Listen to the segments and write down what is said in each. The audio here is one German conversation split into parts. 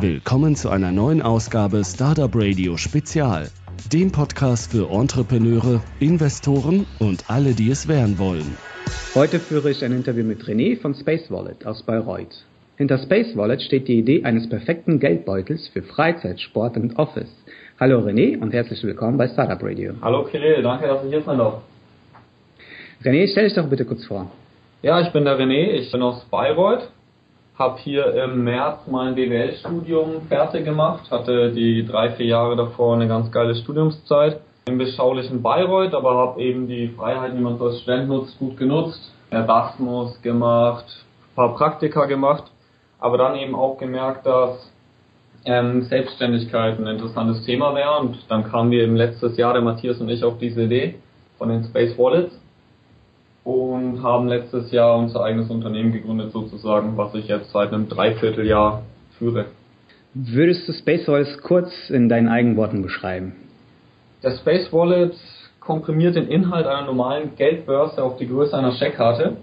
Willkommen zu einer neuen Ausgabe Startup Radio Spezial, dem Podcast für Entrepreneure, Investoren und alle, die es werden wollen. Heute führe ich ein Interview mit René von Space Wallet aus Bayreuth. Hinter Space Wallet steht die Idee eines perfekten Geldbeutels für Freizeit, Sport und Office. Hallo René und herzlich willkommen bei Startup Radio. Hallo Kirill, danke, dass ich hier sein darf. René, stell dich doch bitte kurz vor. Ja, ich bin der René, ich bin aus Bayreuth, habe hier im März mein BWL-Studium fertig gemacht, hatte die drei, vier Jahre davor eine ganz geile Studiumszeit im beschaulichen Bayreuth, aber habe eben die Freiheiten, die man so als Student nutzt, gut genutzt. Erasmus gemacht, paar Praktika gemacht, aber dann eben auch gemerkt, dass ähm, Selbstständigkeit ein interessantes Thema wäre und dann kamen wir im letztes Jahr, der Matthias und ich, auf diese Idee von den Space Wallets und haben letztes Jahr unser eigenes Unternehmen gegründet sozusagen, was ich jetzt seit einem Dreivierteljahr führe. Würdest du Space Wallets kurz in deinen eigenen Worten beschreiben? Der Space Wallet komprimiert den Inhalt einer normalen Geldbörse auf die Größe einer Scheckkarte.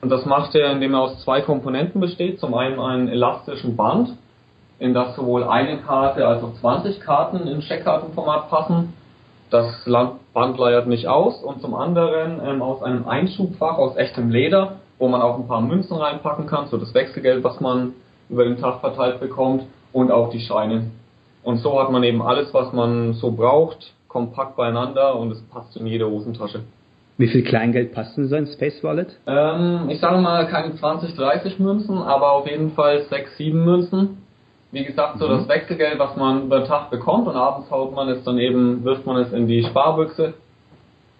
Und das macht er, indem er aus zwei Komponenten besteht. Zum einen einen elastischen Band, in das sowohl eine Karte als auch 20 Karten in Scheckkartenformat passen das Band leiert nicht aus und zum anderen ähm, aus einem Einschubfach aus echtem Leder, wo man auch ein paar Münzen reinpacken kann, so das Wechselgeld, was man über den Tag verteilt bekommt und auch die Scheine. Und so hat man eben alles, was man so braucht, kompakt beieinander und es passt in jede Hosentasche. Wie viel Kleingeld passt in so ein Space Wallet? Ähm, ich sage mal keine 20, 30 Münzen, aber auf jeden Fall 6, 7 Münzen. Wie gesagt, so mhm. das Wechselgeld, was man über Tag bekommt und abends haut man es dann eben, wirft man es in die Sparbüchse.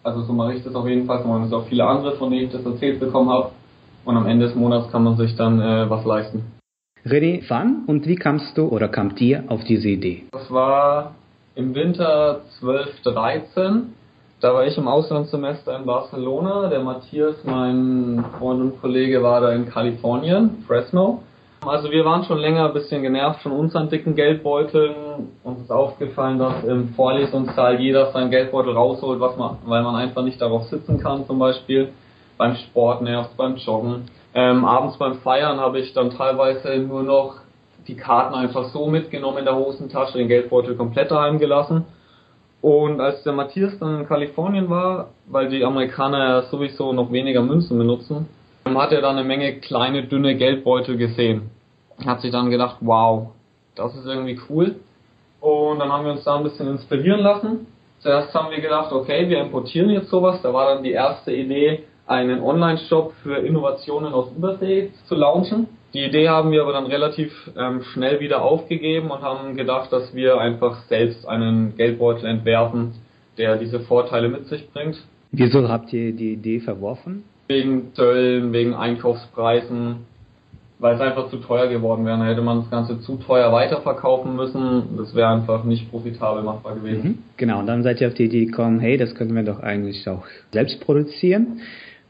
Also so mache ich das auf jeden Fall, man es auch viele andere, von denen ich das erzählt bekommen habe. Und am Ende des Monats kann man sich dann äh, was leisten. René, wann und wie kamst du oder kamt dir auf diese Idee? Das war im Winter 12, 13. Da war ich im Auslandssemester in Barcelona. Der Matthias, mein Freund und Kollege, war da in Kalifornien, Fresno. Also wir waren schon länger ein bisschen genervt von unseren dicken Geldbeuteln. Uns ist aufgefallen, dass im Vorlesungssaal jeder seinen Geldbeutel rausholt, was man, weil man einfach nicht darauf sitzen kann zum Beispiel. Beim Sport nervt, beim Joggen. Ähm, abends beim Feiern habe ich dann teilweise nur noch die Karten einfach so mitgenommen in der Hosentasche, den Geldbeutel komplett daheim gelassen. Und als der Matthias dann in Kalifornien war, weil die Amerikaner ja sowieso noch weniger Münzen benutzen, hat er dann eine Menge kleine, dünne Geldbeutel gesehen. Hat sich dann gedacht, wow, das ist irgendwie cool. Und dann haben wir uns da ein bisschen inspirieren lassen. Zuerst haben wir gedacht, okay, wir importieren jetzt sowas. Da war dann die erste Idee, einen Online-Shop für Innovationen aus Übersee zu launchen. Die Idee haben wir aber dann relativ ähm, schnell wieder aufgegeben und haben gedacht, dass wir einfach selbst einen Geldbeutel entwerfen, der diese Vorteile mit sich bringt. Wieso habt ihr die Idee verworfen? Wegen Zöllen, wegen Einkaufspreisen, weil es einfach zu teuer geworden wäre. Da hätte man das Ganze zu teuer weiterverkaufen müssen. Das wäre einfach nicht profitabel machbar gewesen. Mhm, genau, und dann seid ihr auf die Idee gekommen, hey, das könnten wir doch eigentlich auch selbst produzieren.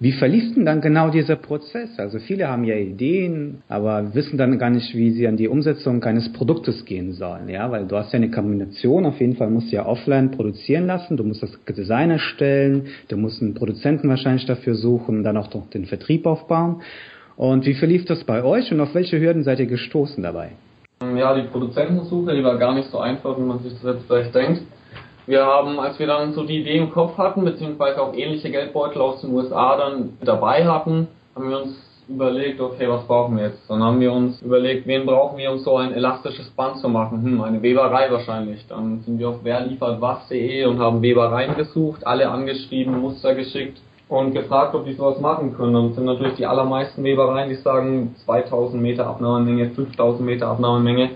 Wie verlief denn dann genau dieser Prozess? Also viele haben ja Ideen, aber wissen dann gar nicht, wie sie an die Umsetzung eines Produktes gehen sollen, ja, weil du hast ja eine Kombination, auf jeden Fall musst du ja offline produzieren lassen, du musst das Design erstellen, du musst einen Produzenten wahrscheinlich dafür suchen, dann auch noch den Vertrieb aufbauen. Und wie verlief das bei euch und auf welche Hürden seid ihr gestoßen dabei? Ja, die Produzentensuche, die war gar nicht so einfach, wie man sich das jetzt vielleicht denkt. Wir haben, als wir dann so die Idee im Kopf hatten, beziehungsweise auch ähnliche Geldbeutel aus den USA dann dabei hatten, haben wir uns überlegt, okay, was brauchen wir jetzt? Dann haben wir uns überlegt, wen brauchen wir, um so ein elastisches Band zu machen? Hm, eine Weberei wahrscheinlich. Dann sind wir auf werliefertwas.de und haben Webereien gesucht, alle angeschrieben, Muster geschickt und gefragt, ob die sowas machen können. Und sind natürlich die allermeisten Webereien, die sagen 2000 Meter Abnahmemenge, 5000 Meter Abnahmemenge.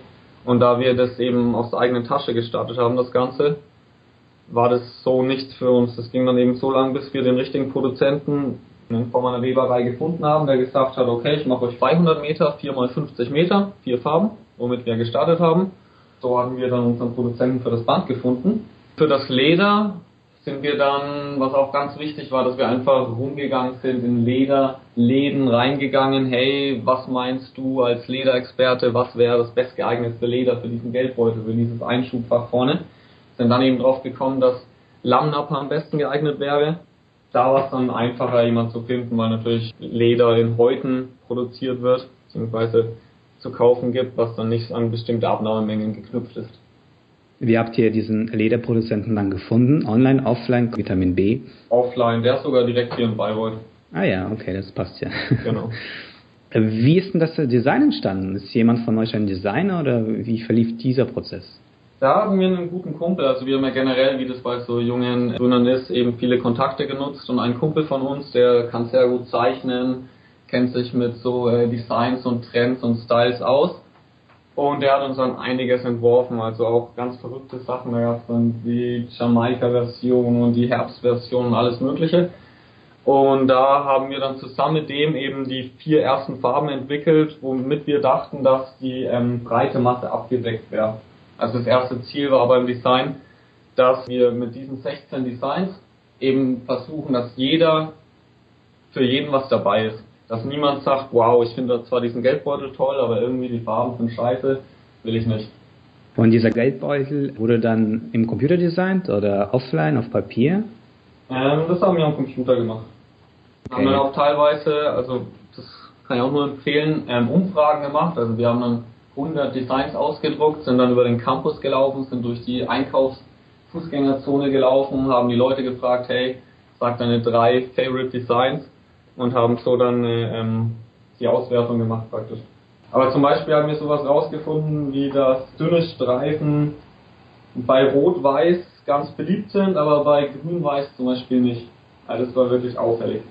Und da wir das eben aus der eigenen Tasche gestartet haben, das Ganze, war das so nichts für uns. Das ging dann eben so lang, bis wir den richtigen Produzenten in Form einer Weberei gefunden haben, der gesagt hat, okay, ich mache euch 200 Meter, 4 mal 50 Meter, vier Farben, womit wir gestartet haben. So haben wir dann unseren Produzenten für das Band gefunden. Für das Leder sind wir dann, was auch ganz wichtig war, dass wir einfach rumgegangen sind, in Lederläden reingegangen. Hey, was meinst du als Lederexperte, was wäre das bestgeeignetste Leder für diesen Geldbeutel, für dieses Einschubfach vorne? Sind dann eben drauf gekommen, dass Lammnapper am besten geeignet wäre. Da war es dann einfacher, jemand zu finden, weil natürlich Leder in Häuten produziert wird, beziehungsweise zu kaufen gibt, was dann nicht an bestimmte Abnahmemengen geknüpft ist. Wie habt ihr diesen Lederproduzenten dann gefunden? Online, offline, Vitamin B? Offline, der ist sogar direkt hier in Bayreuth. Ah ja, okay, das passt ja. Genau. Wie ist denn das Design entstanden? Ist jemand von euch ein Designer oder wie verlief dieser Prozess? Da haben wir einen guten Kumpel, also wir haben ja generell, wie das bei so jungen Gründern ist, eben viele Kontakte genutzt. Und ein Kumpel von uns, der kann sehr gut zeichnen, kennt sich mit so äh, Designs und Trends und Styles aus. Und der hat uns dann einiges entworfen, also auch ganz verrückte Sachen, da gab es die Jamaika-Version und die Herbstversion und alles mögliche. Und da haben wir dann zusammen mit dem eben die vier ersten Farben entwickelt, womit wir dachten, dass die ähm, breite Masse abgedeckt wäre. Also das erste Ziel war beim Design, dass wir mit diesen 16 Designs eben versuchen, dass jeder für jeden was dabei ist. Dass niemand sagt, wow, ich finde zwar diesen Geldbeutel toll, aber irgendwie die Farben sind scheiße, will ich nicht. Und dieser Geldbeutel wurde dann im Computer designt oder offline auf Papier? Ähm, das haben wir am Computer gemacht. Okay. Haben dann auch teilweise, also das kann ich auch nur empfehlen, ähm, Umfragen gemacht. Also wir haben dann 100 Designs ausgedruckt, sind dann über den Campus gelaufen, sind durch die Einkaufsfußgängerzone gelaufen, haben die Leute gefragt, hey, sag deine drei Favorite Designs und haben so dann äh, ähm, die Auswertung gemacht praktisch. Aber zum Beispiel haben wir sowas rausgefunden, wie das dünne Streifen bei Rot-Weiß ganz beliebt sind, aber bei Grün-Weiß zum Beispiel nicht. Also das war wirklich auffällig.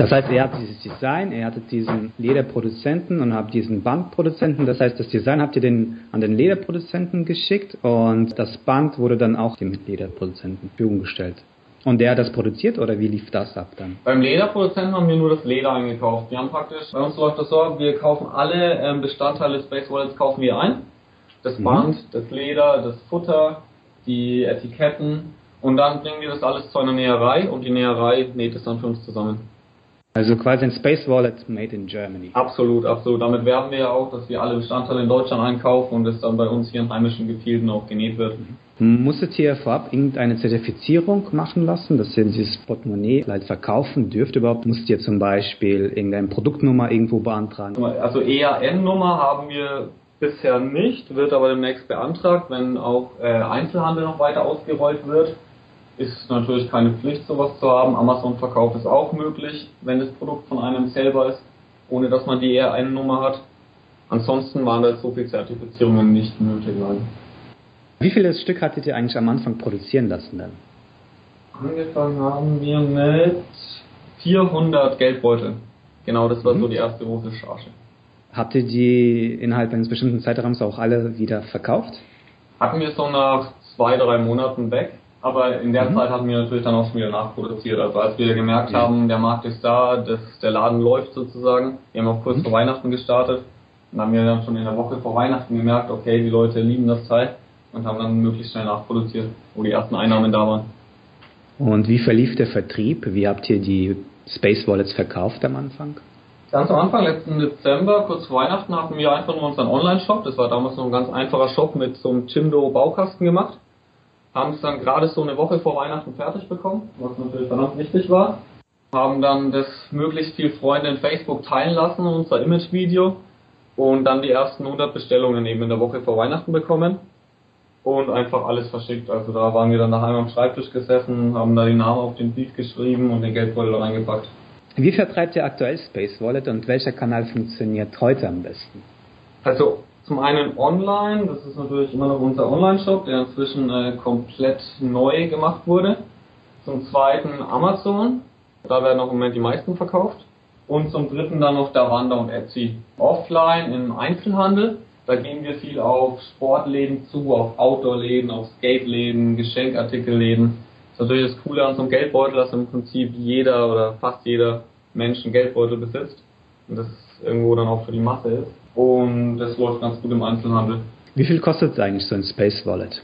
Das heißt, ihr habt dieses Design, ihr hattet diesen Lederproduzenten und habt diesen Bandproduzenten. Das heißt, das Design habt ihr den, an den Lederproduzenten geschickt und das Band wurde dann auch dem Lederproduzenten Verfügung gestellt. Und der hat das produziert oder wie lief das ab dann? Beim Lederproduzenten haben wir nur das Leder eingekauft. Wir haben praktisch, bei uns läuft das so, wir kaufen alle ähm, Bestandteile des Space Wallets kaufen wir ein. Das mhm. Band, mhm. das Leder, das Futter, die Etiketten und dann bringen wir das alles zu einer Näherei und die Näherei näht es dann für uns zusammen. Also quasi ein Space Wallet made in Germany. Absolut, absolut. Damit werben wir ja auch, dass wir alle Bestandteile in Deutschland einkaufen und es dann bei uns hier in heimischen Gefilden auch genäht wird. Mhm. Musstet ihr vorab irgendeine Zertifizierung machen lassen, dass ihr dieses Portemonnaie halt verkaufen dürft überhaupt? Musstet ihr zum Beispiel irgendeine Produktnummer irgendwo beantragen? Also EAN-Nummer haben wir bisher nicht, wird aber demnächst beantragt, wenn auch äh, Einzelhandel noch weiter ausgerollt wird ist natürlich keine Pflicht, sowas zu haben. Amazon-Verkauf ist auch möglich, wenn das Produkt von einem selber ist, ohne dass man die eher eine Nummer hat. Ansonsten waren da so viele Zertifizierungen nicht nötig. Nein. Wie vieles Stück hattet ihr eigentlich am Anfang produzieren lassen dann? Angefangen haben wir mit 400 Geldbeuteln. Genau, das war mhm. so die erste große Charge. Habt ihr die innerhalb eines bestimmten Zeitraums auch alle wieder verkauft? Hatten wir so nach zwei, drei Monaten weg. Aber in der mhm. Zeit haben wir natürlich dann auch schon wieder nachproduziert. Also als wir gemerkt ja. haben, der Markt ist da, dass der Laden läuft sozusagen. Wir haben auch kurz mhm. vor Weihnachten gestartet. Dann haben wir dann schon in der Woche vor Weihnachten gemerkt, okay, die Leute lieben das Teil und haben dann möglichst schnell nachproduziert, wo die ersten Einnahmen da waren. Und wie verlief der Vertrieb? Wie habt ihr die Space Wallets verkauft am Anfang? Ganz am Anfang, letzten Dezember, kurz vor Weihnachten, hatten wir einfach nur unseren Online-Shop. Das war damals noch ein ganz einfacher Shop mit so einem Chindo-Baukasten gemacht haben es dann gerade so eine Woche vor Weihnachten fertig bekommen, was natürlich verdammt wichtig war. Haben dann das möglichst viel Freunde in Facebook teilen lassen, unser Image-Video. Und dann die ersten 100 Bestellungen eben in der Woche vor Weihnachten bekommen. Und einfach alles verschickt. Also da waren wir dann daheim am Schreibtisch gesessen, haben da die Namen auf den Brief geschrieben und den Geldbeutel reingepackt. Wie vertreibt ihr aktuell Space Wallet und welcher Kanal funktioniert heute am besten? Also zum einen online, das ist natürlich immer noch unser Online-Shop, der inzwischen äh, komplett neu gemacht wurde. Zum zweiten Amazon, da werden auch im Moment die meisten verkauft. Und zum dritten dann noch Davanda und Etsy. Offline im Einzelhandel, da gehen wir viel auf Sportläden zu, auf Outdoor-Läden, auf Skate-Läden, Geschenkartikelläden. Das ist natürlich das Coole an so einem Geldbeutel, dass im Prinzip jeder oder fast jeder Mensch einen Geldbeutel besitzt. Und das irgendwo dann auch für die Masse ist und das läuft ganz gut im Einzelhandel. Wie viel kostet eigentlich so ein Space Wallet?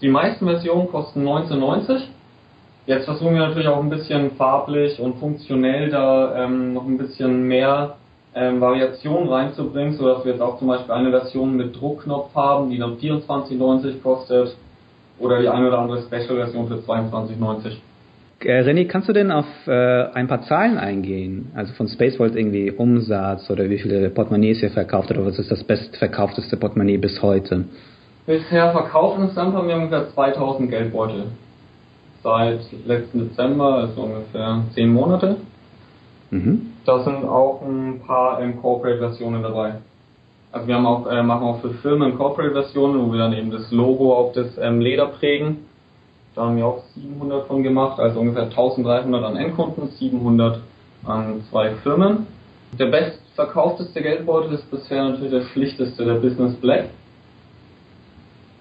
Die meisten Versionen kosten 19,90. Jetzt versuchen wir natürlich auch ein bisschen farblich und funktionell da ähm, noch ein bisschen mehr ähm, Variation reinzubringen, sodass wir jetzt auch zum Beispiel eine Version mit Druckknopf haben, die dann 24,90 kostet oder die eine oder andere Special-Version für 22,90. Äh, René, kannst du denn auf äh, ein paar Zahlen eingehen? Also von Spaceworld irgendwie Umsatz oder wie viele Portemonnaies ihr verkauft oder was ist das bestverkaufteste Portemonnaie bis heute? Bisher verkauft insgesamt haben wir ungefähr 2000 Geldbeutel. Seit letzten Dezember, also ungefähr 10 Monate. Mhm. Da sind auch ein paar Corporate-Versionen dabei. Also wir haben auch, äh, machen auch für Firmen Corporate-Versionen, wo wir dann eben das Logo auf das ähm, Leder prägen. Da haben wir auch 700 von gemacht, also ungefähr 1300 an Endkunden, 700 an zwei Firmen. Der bestverkaufteste Geldbeutel ist bisher natürlich der schlichteste, der Business Black.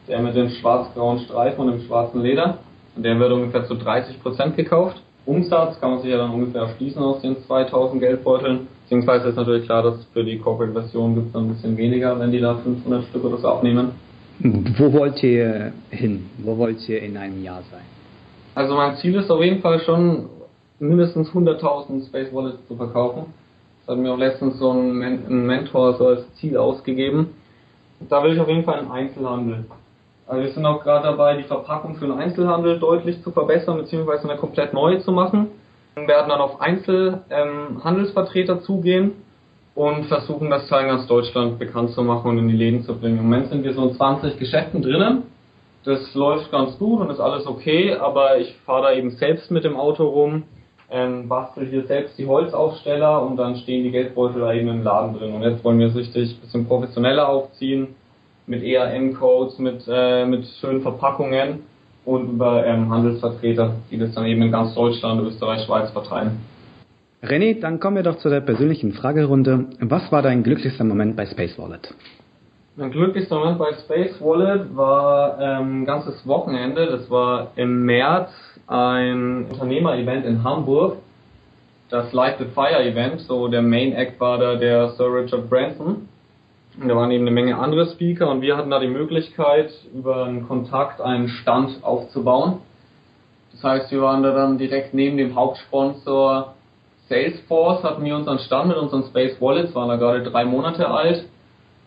Der mit dem schwarz-grauen Streifen und dem schwarzen Leder. Und der wird ungefähr zu 30% gekauft. Umsatz kann man sich ja dann ungefähr schließen aus den 2000 Geldbeuteln. Beziehungsweise ist natürlich klar, dass für die Corporate-Version gibt es dann ein bisschen weniger, wenn die da 500 Stück oder so abnehmen. Wo wollt ihr hin? Wo wollt ihr in einem Jahr sein? Also mein Ziel ist auf jeden Fall schon mindestens 100.000 Space Wallets zu verkaufen. Das hat mir auch letztens so ein, Mentor so als Ziel ausgegeben. Da will ich auf jeden Fall einen Einzelhandel. Also wir sind auch gerade dabei, die Verpackung für den Einzelhandel deutlich zu verbessern, beziehungsweise eine komplett neue zu machen. Wir werden dann auf Einzelhandelsvertreter ähm, zugehen und versuchen, das Teil in ganz Deutschland bekannt zu machen und in die Läden zu bringen. Im Moment sind wir so in 20 Geschäften drinnen. Das läuft ganz gut und ist alles okay, aber ich fahre da eben selbst mit dem Auto rum, ähm, bastel hier selbst die Holzaufsteller und dann stehen die Geldbeutel da eben im Laden drin. Und jetzt wollen wir es richtig ein bisschen professioneller aufziehen, mit ERN-Codes, mit, äh, mit schönen Verpackungen und über ähm, Handelsvertreter, die das dann eben in ganz Deutschland, Österreich, Schweiz verteilen. René, dann kommen wir doch zu der persönlichen Fragerunde. Was war dein glücklichster Moment bei Space Wallet? Mein glücklichster Moment bei Space Wallet war ähm, ein ganzes Wochenende. Das war im März ein Unternehmer-Event in Hamburg. Das Light the Fire Event. So der Main Act war da der Sir Richard Branson. Und da waren eben eine Menge andere Speaker und wir hatten da die Möglichkeit, über einen Kontakt einen Stand aufzubauen. Das heißt, wir waren da dann direkt neben dem Hauptsponsor Salesforce hatten wir unseren Stand mit unseren Space Wallets, waren da gerade drei Monate alt.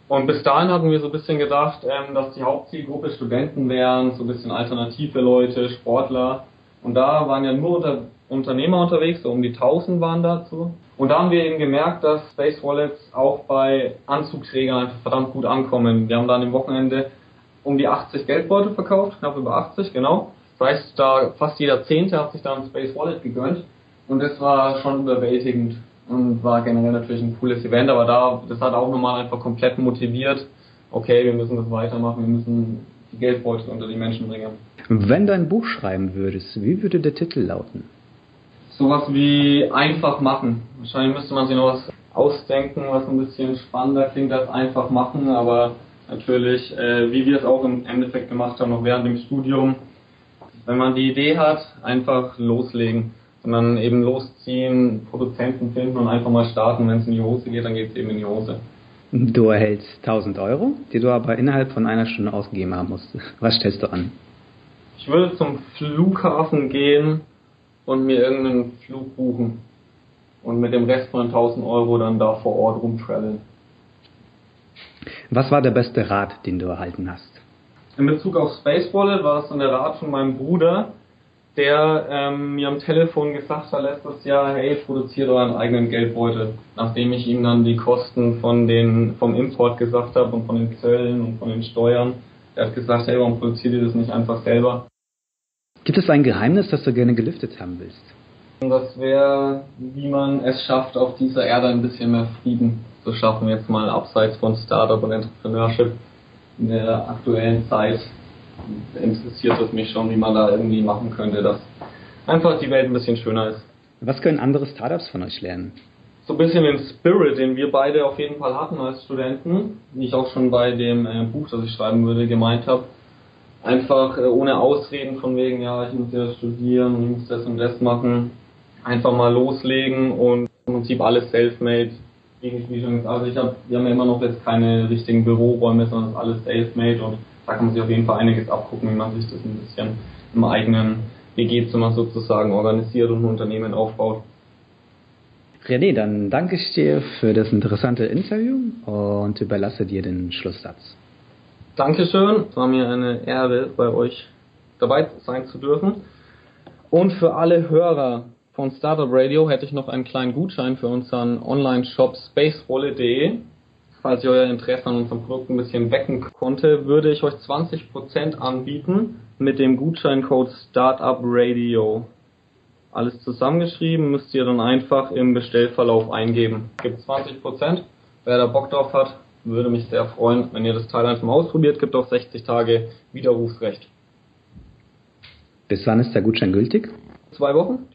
Und bis dahin hatten wir so ein bisschen gedacht, ähm, dass die Hauptzielgruppe Studenten wären, so ein bisschen alternative Leute, Sportler. Und da waren ja nur unter, Unternehmer unterwegs, so um die 1000 waren dazu. Und da haben wir eben gemerkt, dass Space Wallets auch bei Anzugträgern einfach verdammt gut ankommen. Wir haben dann im Wochenende um die 80 Geldbeutel verkauft, knapp über 80, genau. Das heißt, da fast jeder Zehnte hat sich da ein Space Wallet gegönnt. Und das war schon überwältigend und war generell natürlich ein cooles Event, aber da, das hat auch nochmal einfach komplett motiviert, okay, wir müssen das weitermachen, wir müssen die Geldbeutel unter die Menschen bringen. Wenn du ein Buch schreiben würdest, wie würde der Titel lauten? Sowas wie einfach machen. Wahrscheinlich müsste man sich noch was ausdenken, was ein bisschen spannender klingt als einfach machen, aber natürlich, äh, wie wir es auch im Endeffekt gemacht haben, noch während dem Studium, wenn man die Idee hat, einfach loslegen sondern eben losziehen, Produzenten finden und einfach mal starten. Wenn es in die Hose geht, dann geht es eben in die Hose. Du erhältst 1000 Euro, die du aber innerhalb von einer Stunde ausgegeben haben musst. Was stellst du an? Ich würde zum Flughafen gehen und mir irgendeinen Flug buchen und mit dem Rest von 1000 Euro dann da vor Ort rumtraveln. Was war der beste Rat, den du erhalten hast? In Bezug auf Space Wallet war es dann der Rat von meinem Bruder, der ähm, mir am Telefon gesagt hat letztes Jahr, hey, produziert euren eigenen Geldbeutel. Nachdem ich ihm dann die Kosten von den, vom Import gesagt habe und von den Zöllen und von den Steuern. Er hat gesagt, hey, warum produziert ihr das nicht einfach selber? Gibt es ein Geheimnis, das du gerne gelüftet haben willst? Das wäre, wie man es schafft, auf dieser Erde ein bisschen mehr Frieden zu schaffen, jetzt mal abseits von Startup und Entrepreneurship in der aktuellen Zeit interessiert es mich schon, wie man da irgendwie machen könnte, dass einfach die Welt ein bisschen schöner ist. Was können andere Startups von euch lernen? So ein bisschen den Spirit, den wir beide auf jeden Fall hatten als Studenten, wie ich auch schon bei dem äh, Buch, das ich schreiben würde, gemeint habe. Einfach äh, ohne Ausreden von wegen, ja, ich muss ja studieren und ich muss das und das machen. Einfach mal loslegen und im Prinzip alles self-made. Also ich habe, wir haben ja immer noch jetzt keine richtigen Büroräume, sondern alles self-made und da kann man sich auf jeden Fall einiges abgucken, wie man sich das ein bisschen im eigenen WG-Zimmer sozusagen organisiert und ein Unternehmen aufbaut. René, dann danke ich dir für das interessante Interview und überlasse dir den Schlusssatz. Dankeschön, es war mir eine Ehre, bei euch dabei sein zu dürfen. Und für alle Hörer von Startup Radio hätte ich noch einen kleinen Gutschein für unseren Online-Shop spacerolle.de. Falls ich euer Interesse an unserem Produkt ein bisschen wecken konnte, würde ich euch 20% anbieten mit dem Gutscheincode Startup Radio. Alles zusammengeschrieben müsst ihr dann einfach im Bestellverlauf eingeben. Gibt 20%. Wer da Bock drauf hat, würde mich sehr freuen, wenn ihr das Teil einfach mal ausprobiert. Gibt auch 60 Tage Widerrufsrecht. Bis wann ist der Gutschein gültig? Zwei Wochen.